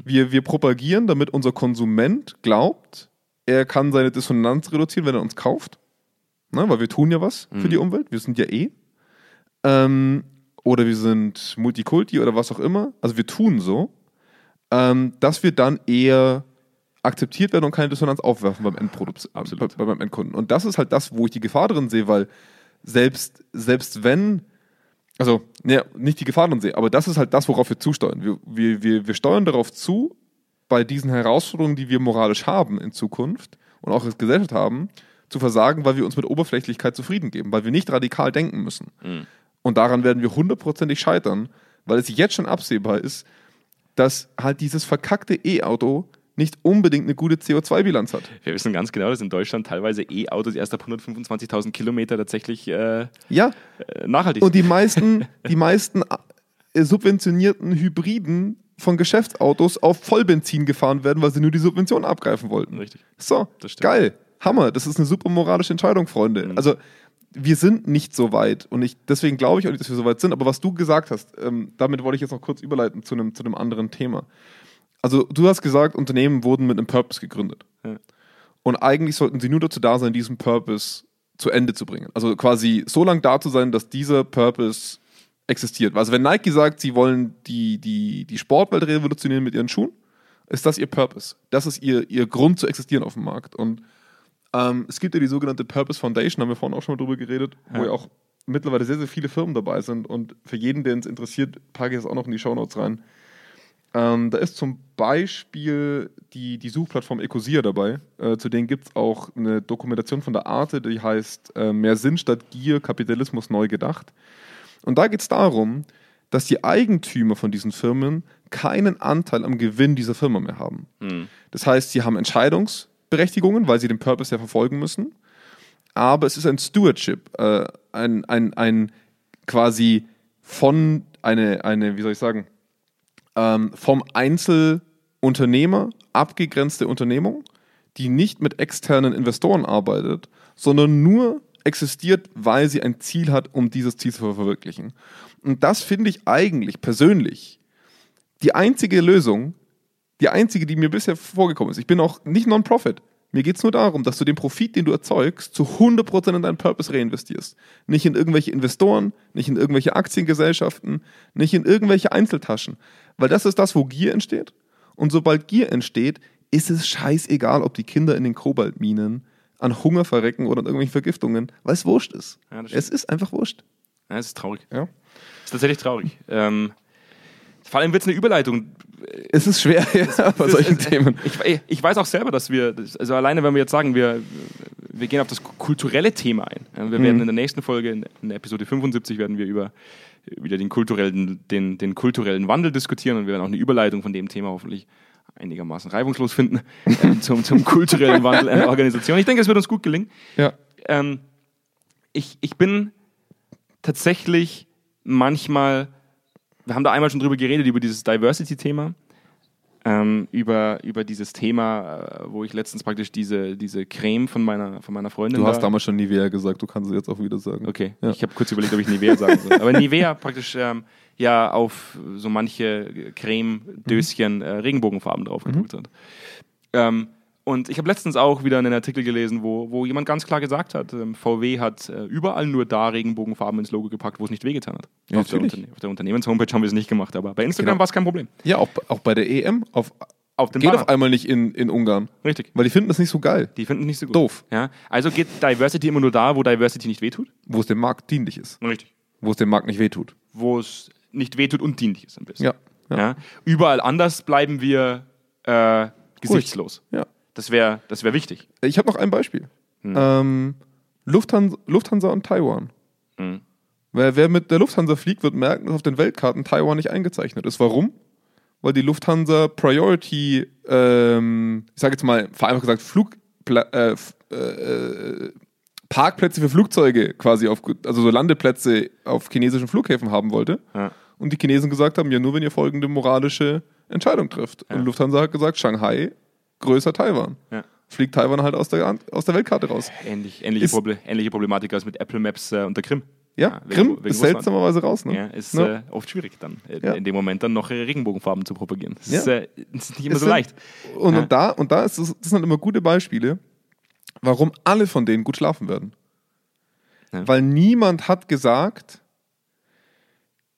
Wir, wir propagieren, damit unser Konsument glaubt, er kann seine Dissonanz reduzieren, wenn er uns kauft. Ne, weil wir tun ja was für die Umwelt. Wir sind ja eh. Ähm, oder wir sind Multikulti oder was auch immer. Also wir tun so, ähm, dass wir dann eher akzeptiert werden und keine Dissonanz aufwerfen beim, Endprodukt, Absolut. bei, beim Endkunden. Und das ist halt das, wo ich die Gefahr drin sehe, weil selbst, selbst wenn, also ne, nicht die Gefahr drin sehe, aber das ist halt das, worauf wir zusteuern. Wir, wir, wir, wir steuern darauf zu, bei diesen Herausforderungen, die wir moralisch haben in Zukunft und auch als Gesellschaft haben, zu versagen, weil wir uns mit Oberflächlichkeit zufrieden geben, weil wir nicht radikal denken müssen. Und daran werden wir hundertprozentig scheitern, weil es jetzt schon absehbar ist, dass halt dieses verkackte E-Auto nicht unbedingt eine gute CO2-Bilanz hat. Wir wissen ganz genau, dass in Deutschland teilweise E-Autos erst ab 125.000 Kilometer tatsächlich äh, Ja, äh, nachhaltig und sind. die meisten, die meisten äh, subventionierten Hybriden von Geschäftsautos auf Vollbenzin gefahren werden, weil sie nur die Subvention abgreifen wollten. Richtig. So, geil. Hammer. Das ist eine super moralische Entscheidung, Freunde. Mhm. Also, wir sind nicht so weit und ich, deswegen glaube ich auch nicht, dass wir so weit sind. Aber was du gesagt hast, ähm, damit wollte ich jetzt noch kurz überleiten zu einem, zu einem anderen Thema. Also, du hast gesagt, Unternehmen wurden mit einem Purpose gegründet. Ja. Und eigentlich sollten sie nur dazu da sein, diesen Purpose zu Ende zu bringen. Also quasi so lange da zu sein, dass dieser Purpose existiert. Also wenn Nike sagt, sie wollen die, die, die Sportwelt revolutionieren mit ihren Schuhen, ist das ihr Purpose. Das ist ihr, ihr Grund zu existieren auf dem Markt. Und ähm, es gibt ja die sogenannte Purpose Foundation, haben wir vorhin auch schon mal drüber geredet, wo Ja. ja auch mittlerweile sehr, sehr viele Firmen dabei sind. Und für jeden, der es interessiert, packe ich es auch noch in die Shownotes rein. Ähm, da ist zum Beispiel die, die Suchplattform Ecosia dabei. Äh, zu denen gibt es auch eine Dokumentation von der Arte, die heißt äh, Mehr Sinn statt Gier, Kapitalismus neu gedacht. Und da geht es darum, dass die Eigentümer von diesen Firmen keinen Anteil am Gewinn dieser Firma mehr haben. Das heißt, sie haben Entscheidungsberechtigungen, weil sie den Purpose ja verfolgen müssen. Aber es ist ein Stewardship, äh, ein, ein, ein quasi von eine, eine, wie soll ich sagen, ähm, vom Einzelunternehmer abgegrenzte Unternehmung, die nicht mit externen Investoren arbeitet, sondern nur existiert, weil sie ein Ziel hat, um dieses Ziel zu verwirklichen. Und das finde ich eigentlich persönlich die einzige Lösung, die einzige, die mir bisher vorgekommen ist. Ich bin auch nicht Non-Profit. Mir geht es nur darum, dass du den Profit, den du erzeugst, zu 100% in deinen Purpose reinvestierst. Nicht in irgendwelche Investoren, nicht in irgendwelche Aktiengesellschaften, nicht in irgendwelche Einzeltaschen. Weil das ist das, wo Gier entsteht. Und sobald Gier entsteht, ist es scheißegal, ob die Kinder in den Kobaltminen an Hunger verrecken oder an irgendwelchen Vergiftungen, weil es wurscht ist. Ja, es ist einfach wurscht. Ja, das ist traurig. Ja. Das ist tatsächlich traurig. Ähm, vor allem wird es eine Überleitung. Es ist schwer ja, bei solchen Themen. Ich, ich weiß auch selber, dass wir, also alleine wenn wir jetzt sagen, wir, wir gehen auf das kulturelle Thema ein. Wir werden in der nächsten Folge, in, in Episode 75, werden wir über wieder den kulturellen, den, den kulturellen Wandel diskutieren und wir werden auch eine Überleitung von dem Thema hoffentlich einigermaßen reibungslos finden ähm, zum, zum kulturellen Wandel einer Organisation. Ich denke, es wird uns gut gelingen. Ja. Ähm, ich, ich bin tatsächlich manchmal, wir haben da einmal schon drüber geredet, über dieses Diversity-Thema, ähm, über, über dieses Thema, äh, wo ich letztens praktisch diese, diese Creme von meiner, von meiner Freundin. Du hast da- damals schon Nivea gesagt, du kannst es jetzt auch wieder sagen. Okay, Ja. ich habe kurz überlegt, ob ich Nivea sagen soll. Aber Nivea praktisch ähm, ja auf so manche Creme-Döschen äh, Regenbogenfarben drauf gedruckt hat. Ähm, und ich habe letztens auch wieder einen Artikel gelesen, wo, wo jemand ganz klar gesagt hat, ähm, VW hat äh, überall nur da Regenbogenfarben ins Logo gepackt, wo es nicht wehgetan hat. Ja, auf, der. Unterne auf der Unternehmens-Homepage haben wir es nicht gemacht, aber bei Instagram Genau. war es kein Problem. Ja, auch, auch bei der EM auf, Auf dem geht Banner. auf einmal nicht in, in Ungarn, Richtig. weil die finden das nicht so geil, Die finden es nicht so gut. Doof. Ja? Also geht Diversity immer nur da, wo Diversity nicht wehtut. wo es dem Markt dienlich ist, Richtig. wo es dem Markt nicht wehtut. Wo es nicht wehtut und dienlich ist ein bisschen. Ja, ja. Ja. Überall anders bleiben wir äh, gesichtslos. ja. Das wäre das wär wichtig. Ich habe noch ein Beispiel. Ähm, Lufthansa, Lufthansa und Taiwan. Mhm. Wer, wer mit der Lufthansa fliegt, wird merken, dass auf den Weltkarten Taiwan nicht eingezeichnet ist. Warum? Weil die Lufthansa Priority, ähm, ich sage jetzt mal vereinfacht gesagt, Flugpla äh, f- äh, Parkplätze für Flugzeuge quasi auf, also so Landeplätze auf chinesischen Flughäfen haben wollte. Ja. Und die Chinesen gesagt haben, ja, nur wenn ihr folgende moralische Entscheidung trifft. Ja. Und Lufthansa hat gesagt, Shanghai größer Taiwan. Ja. Fliegt Taiwan halt aus der, aus der Weltkarte raus. Ähnlich, ähnliche, Ist- Proble ähnliche Problematik als mit Apple Maps äh, und der Krim. Ja, wegen- Krim wegen ist Russland. seltsamerweise raus. Ne? Ja, ist Ja. Äh, oft schwierig dann, äh, Ja. in dem Moment dann noch Regenbogenfarben zu propagieren. Das Ja. ist, äh, das ist nicht immer Es so sind- leicht. Und, Ja. und da, und da ist es, das sind immer gute Beispiele, warum alle von denen gut schlafen werden. Ja. Weil niemand hat gesagt,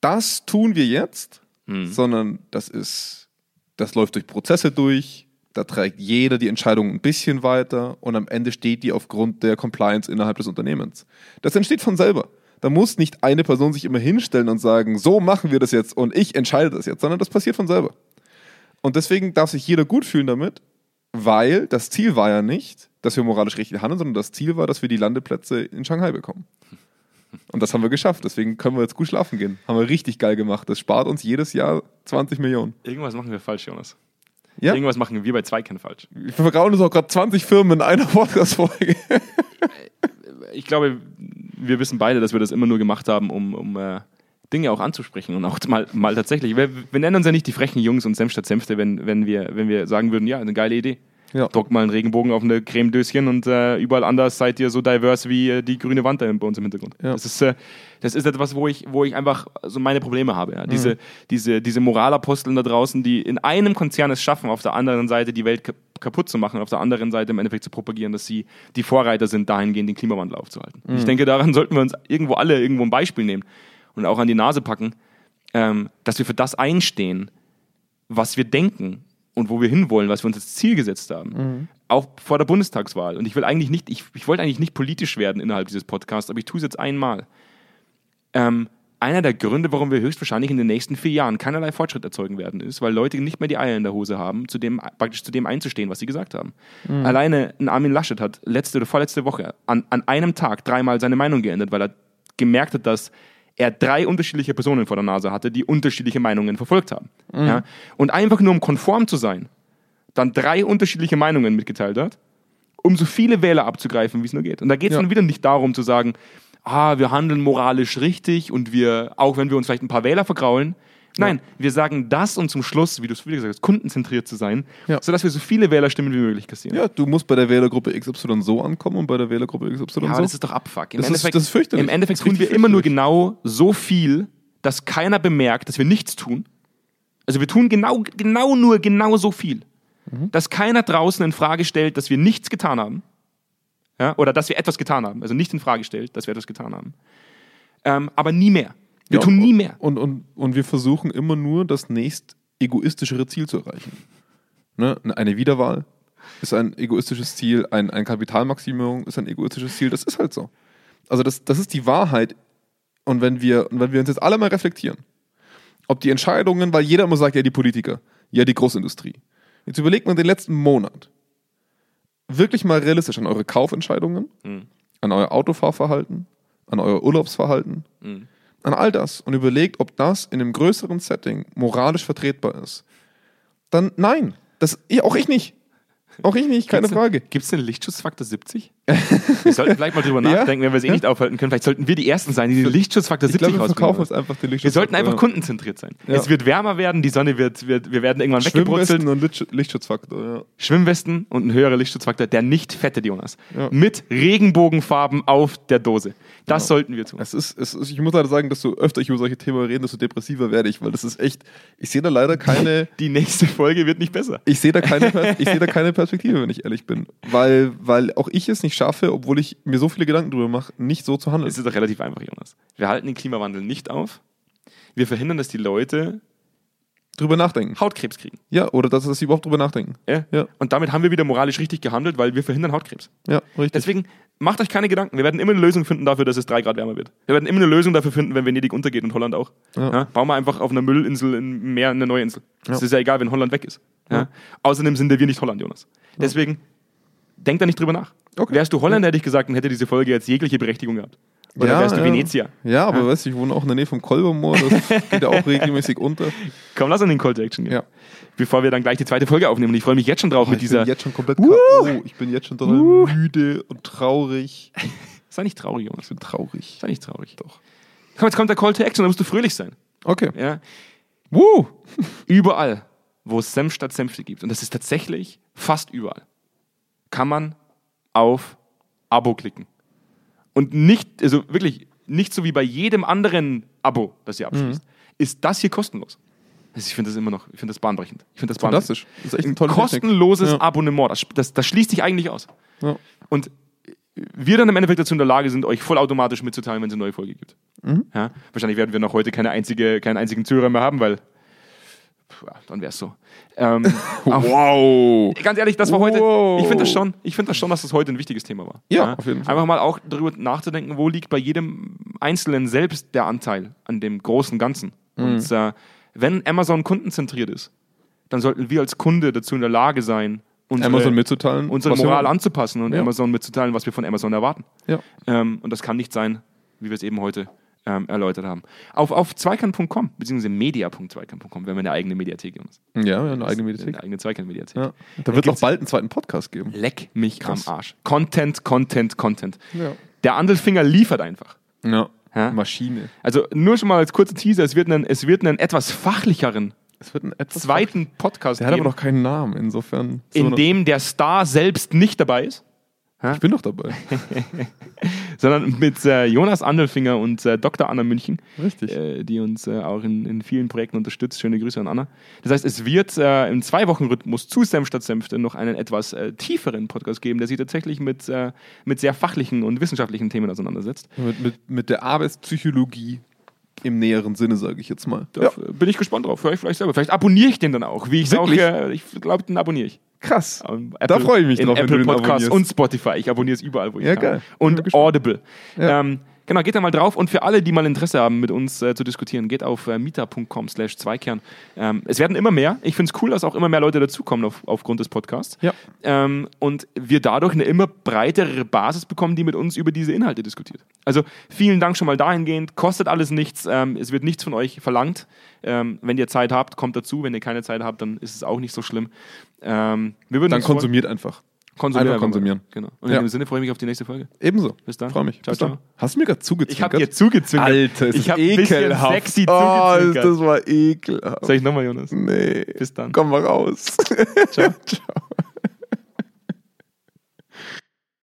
das tun wir jetzt, Mhm. sondern das ist, das läuft durch Prozesse durch, da trägt jeder die Entscheidung ein bisschen weiter und am Ende steht die aufgrund der Compliance innerhalb des Unternehmens. Das entsteht von selber. Da muss nicht eine Person sich immer hinstellen und sagen, so machen wir das jetzt und ich entscheide das jetzt, sondern das passiert von selber. Und deswegen darf sich jeder gut fühlen damit, weil das Ziel war ja nicht, dass wir moralisch richtig handeln, sondern das Ziel war, dass wir die Landeplätze in Shanghai bekommen. Und das haben wir geschafft. Deswegen können wir jetzt gut schlafen gehen. Haben wir richtig geil gemacht. Das spart uns jedes Jahr 20 Millionen. Irgendwas machen wir falsch, Jonas. Ja? Irgendwas machen wir bei Zweikern falsch. Wir vergrauen uns auch gerade 20 Firmen in einer Podcast-Folge. Ich glaube, wir wissen beide, dass wir das immer nur gemacht haben, um, um äh, Dinge auch anzusprechen und auch mal, mal tatsächlich. Wir, wir nennen uns ja nicht die frechen Jungs und Senf statt Senfte, wenn, wenn, wir, wenn wir sagen würden, ja, eine geile Idee. Ja. Druck mal einen Regenbogen auf eine Cremedöschen und äh, überall anders seid ihr so divers wie äh, die grüne Wand da bei uns im Hintergrund. Ja. Das, ist, äh, das ist etwas, wo ich, wo ich einfach so meine Probleme habe. Ja. Diese, diese, diese Moralaposteln da draußen, die in einem Konzern es schaffen, auf der anderen Seite die Welt kap- kaputt zu machen, auf der anderen Seite im Endeffekt zu propagieren, dass sie die Vorreiter sind, dahingehend den Klimawandel aufzuhalten. Ich denke, daran sollten wir uns irgendwo alle irgendwo ein Beispiel nehmen und auch an die Nase packen, ähm, dass wir für das einstehen, was wir denken und wo wir hinwollen, was wir uns als Ziel gesetzt haben. Auch vor der Bundestagswahl. Und ich will eigentlich nicht, ich, ich wollte eigentlich nicht politisch werden innerhalb dieses Podcasts, aber ich tue es jetzt einmal. Ähm, einer der Gründe, warum wir höchstwahrscheinlich in den nächsten vier Jahren keinerlei Fortschritt erzeugen werden, ist, weil Leute nicht mehr die Eier in der Hose haben, zu dem, praktisch zu dem einzustehen, was sie gesagt haben. Alleine ein Armin Laschet hat letzte oder vorletzte Woche an, an einem Tag dreimal seine Meinung geändert, weil er gemerkt hat, dass er drei unterschiedliche Personen vor der Nase hatte, die unterschiedliche Meinungen verfolgt haben. Ja? Und einfach nur um konform zu sein, dann drei unterschiedliche Meinungen mitgeteilt hat, um so viele Wähler abzugreifen, wie es nur geht. Und da geht es Ja. dann wieder nicht darum zu sagen, ah, wir handeln moralisch richtig und wir, auch wenn wir uns vielleicht ein paar Wähler vergraulen, nein, wir sagen das und zum Schluss, wie du es wieder gesagt hast, kundenzentriert zu sein, Ja. sodass wir so viele Wählerstimmen wie möglich kassieren. Ja, du musst bei der Wählergruppe XY so ankommen und bei der Wählergruppe XY Ja, aber so. das ist doch Abfuck. Im Das ist- Endeffekt, das ist. Im Endeffekt ist tun wir immer nur genau so viel, dass keiner bemerkt, dass wir nichts tun. Also wir tun genau, genau nur genau so viel, Mhm. dass keiner draußen in Frage stellt, dass wir nichts getan haben. Ja? Oder dass wir etwas getan haben. Also nicht in Frage stellt, dass wir etwas getan haben. Ähm, aber nie mehr. Wir Ja, tun nie mehr. Und, und, und wir versuchen immer nur, das nächst egoistischere Ziel zu erreichen. Ne? Eine Wiederwahl ist ein egoistisches Ziel, ein, ein Kapitalmaximierung ist ein egoistisches Ziel. Das ist halt so. Also das, das ist die Wahrheit. Und wenn wir, und wenn wir uns jetzt alle mal reflektieren, ob die Entscheidungen, weil jeder immer sagt, ja, die Politiker, ja, die Großindustrie. Jetzt überlegt man den letzten Monat wirklich mal realistisch an eure Kaufentscheidungen, an euer Autofahrverhalten, an euer Urlaubsverhalten, an all das und überlegt, ob das in einem größeren Setting moralisch vertretbar ist, dann nein. Das, ich, auch ich nicht. Auch ich nicht, keine Frage. Gibt es den Lichtschutzfaktor 70? wir sollten vielleicht mal drüber Ja. nachdenken, wenn wir es eh Ja. nicht aufhalten können. Vielleicht sollten wir die Ersten sein, die den Lichtschutzfaktor Ich 70 glaube, wir verkaufen uns einfach den. Wir sollten einfach kundenzentriert sein. Ja. Es wird wärmer werden, die Sonne wird, wird wir werden irgendwann weggebrutzelt. Schwimmwesten und Licht- Lichtschutzfaktor, ja. Schwimmwesten und ein höherer Lichtschutzfaktor, der nicht fettet, Jonas. Ja. Mit Regenbogenfarben auf der Dose. Das sollten wir tun. Es ist, es ist, ich muss leider sagen, desto öfter ich über solche Themen rede, desto depressiver werde ich, weil das ist echt, ich sehe da leider keine, Die nächste Folge wird nicht besser. ich sehe da keine, ich sehe da keine Perspektive, wenn ich ehrlich bin. Weil, weil auch ich es nicht schaffe, obwohl ich mir so viele Gedanken drüber mache, nicht so zu handeln. Es ist doch relativ einfach, Jonas. Wir halten den Klimawandel nicht auf. Wir verhindern, dass die Leute Drüber nachdenken. Hautkrebs kriegen. Ja, oder dass, dass sie überhaupt drüber nachdenken. Ja? Ja. Und damit haben wir wieder moralisch richtig gehandelt, weil wir verhindern Hautkrebs. Ja, richtig. Deswegen macht euch keine Gedanken. Wir werden immer eine Lösung finden dafür, dass es drei Grad wärmer wird. Wir werden immer eine Lösung dafür finden, wenn Venedig untergeht und Holland auch. Ja. Ja. Bauen wir einfach auf einer Müllinsel im Meer eine neue Insel. Ja. ist ja egal, wenn Holland weg ist. Außerdem sind wir nicht Holland, Jonas. Deswegen denk da nicht drüber nach. Okay. Wärst du Holländer, hätte ich gesagt, dann hätte diese Folge jetzt jegliche Berechtigung gehabt. Oder Ja, wärst du ja. Venezier? Ja, aber weißt du, ich wohne auch in der Nähe vom Kolbermoor, das geht ja auch regelmäßig unter. Komm, lass an den Call to Action gehen. Ja. Bevor wir dann gleich die zweite Folge aufnehmen. Und ich freue mich jetzt schon drauf mit ich dieser. bin jetzt schon komplett K.O. Ich bin jetzt schon total müde und traurig. Sei nicht traurig, Jonas. Ich bin traurig. Sei nicht traurig. Doch. Komm, jetzt kommt der Call to Action, da musst du fröhlich sein. Okay. Ja? Woo! Überall, wo es Senf statt Senfte gibt, und das ist tatsächlich fast überall, kann man auf Abo klicken. Und nicht, also wirklich, nicht so wie bei jedem anderen Abo, das ihr abschließt, ist das hier kostenlos. Also ich finde das immer noch, ich finde das bahnbrechend. Ich finde das Fantastisch. Das ist echt eine tolle kostenloses Technik. Abonnement. Das, das, das schließt sich eigentlich aus. Ja. Und wir dann im Endeffekt dazu in der Lage sind, euch vollautomatisch mitzuteilen, wenn es eine neue Folge gibt. Mhm. Ja? Wahrscheinlich werden wir noch heute keine einzige, keinen einzigen Zuhörer mehr haben, weil ja, dann wäre es so. Ähm, Wow! Ganz ehrlich, das war heute. Wow. Ich finde das schon. Ich finde das schon, dass das heute ein wichtiges Thema war. Ja, auf jeden Fall. Einfach mal auch darüber nachzudenken, wo liegt bei jedem Einzelnen selbst der Anteil an dem großen Ganzen. Mhm. Und äh, wenn Amazon kundenzentriert ist, dann sollten wir als Kunde dazu in der Lage sein, unsere, Amazon mitzuteilen. unsere Moral anzupassen und Ja. Amazon mitzuteilen, was wir von Amazon erwarten. Ja. Ähm, und das kann nicht sein, wie wir es eben heute ähm, erläutert haben. Auf, auf zweikant.com, beziehungsweise media.zweikant.com, wenn wir eine eigene Mediathek haben. ja, eine eigene Mediathek. Eine eigene Zweikant-Mediathek. Ja. Da wird auch gibt's- bald einen zweiten Podcast geben. Leck mich Krass. am Arsch. Content, Content, Content. Ja. Der Andelfinger liefert einfach. ja. Ja? Maschine. Also nur schon mal als kurzer Teaser, es wird einen, es wird einen etwas fachlicheren Es wird etwas. zweiten Podcast Der hat aber geben, noch keinen Namen, insofern. so in dem der Star selbst nicht dabei ist, ich bin doch dabei. sondern mit äh, Jonas Andelfinger und äh, Dr. Anna München, Richtig. äh, die uns äh, auch in, in vielen Projekten unterstützt. Schöne Grüße an Anna. Das heißt, es wird äh, im Zwei-Wochen-Rhythmus zu Senf statt Senfte noch einen etwas äh, tieferen Podcast geben, der sich tatsächlich mit, mit sehr fachlichen und wissenschaftlichen Themen auseinandersetzt. Mit, mit, mit der Arbeitspsychologie im näheren Sinne, sage ich jetzt mal. Da äh, bin ich gespannt drauf. Hör ich vielleicht selber. Vielleicht abonniere ich den dann auch. Wie ich auch, Wirklich? äh, ich glaube, den abonniere ich. Krass. Ähm, Da freue ich mich drauf, Apple abonnierst. und Spotify. Ich abonniere es überall, wo ich Ja, kann. geil. Und. Audible. Ja. Ähm, genau, geht da mal drauf. Und für alle, die mal Interesse haben, mit uns äh, zu diskutieren, geht auf äh, meetup.com slash zweikern. Ähm, es werden immer mehr. Ich finde es cool, dass auch immer mehr Leute dazukommen auf, aufgrund des Podcasts. Ja. Ähm, und wir dadurch eine immer breitere Basis bekommen, die mit uns über diese Inhalte diskutiert. Also vielen Dank schon mal dahingehend. Kostet alles nichts. Ähm, es wird nichts von euch verlangt. Ähm, wenn ihr Zeit habt, kommt dazu. Wenn ihr keine Zeit habt, dann ist es auch nicht so schlimm. Ähm, wir würden Dann konsumiert einfach. Konsumieren. einfach konsumieren. Genau. Und Ja. in dem Sinne freue ich mich auf die nächste Folge. Ebenso. Bis dann. Freue mich. Ciao, Bis ciao. dann. Hast du mir gerade Ich zugezwinkert? habe dir zugezwinkert. Alter, ich ist hab ein bisschen ekelhaft. sexy oh, das war ekelhaft. Sag ich nochmal, Jonas. Nee. Bis dann. Komm mal raus. Ciao. Ciao.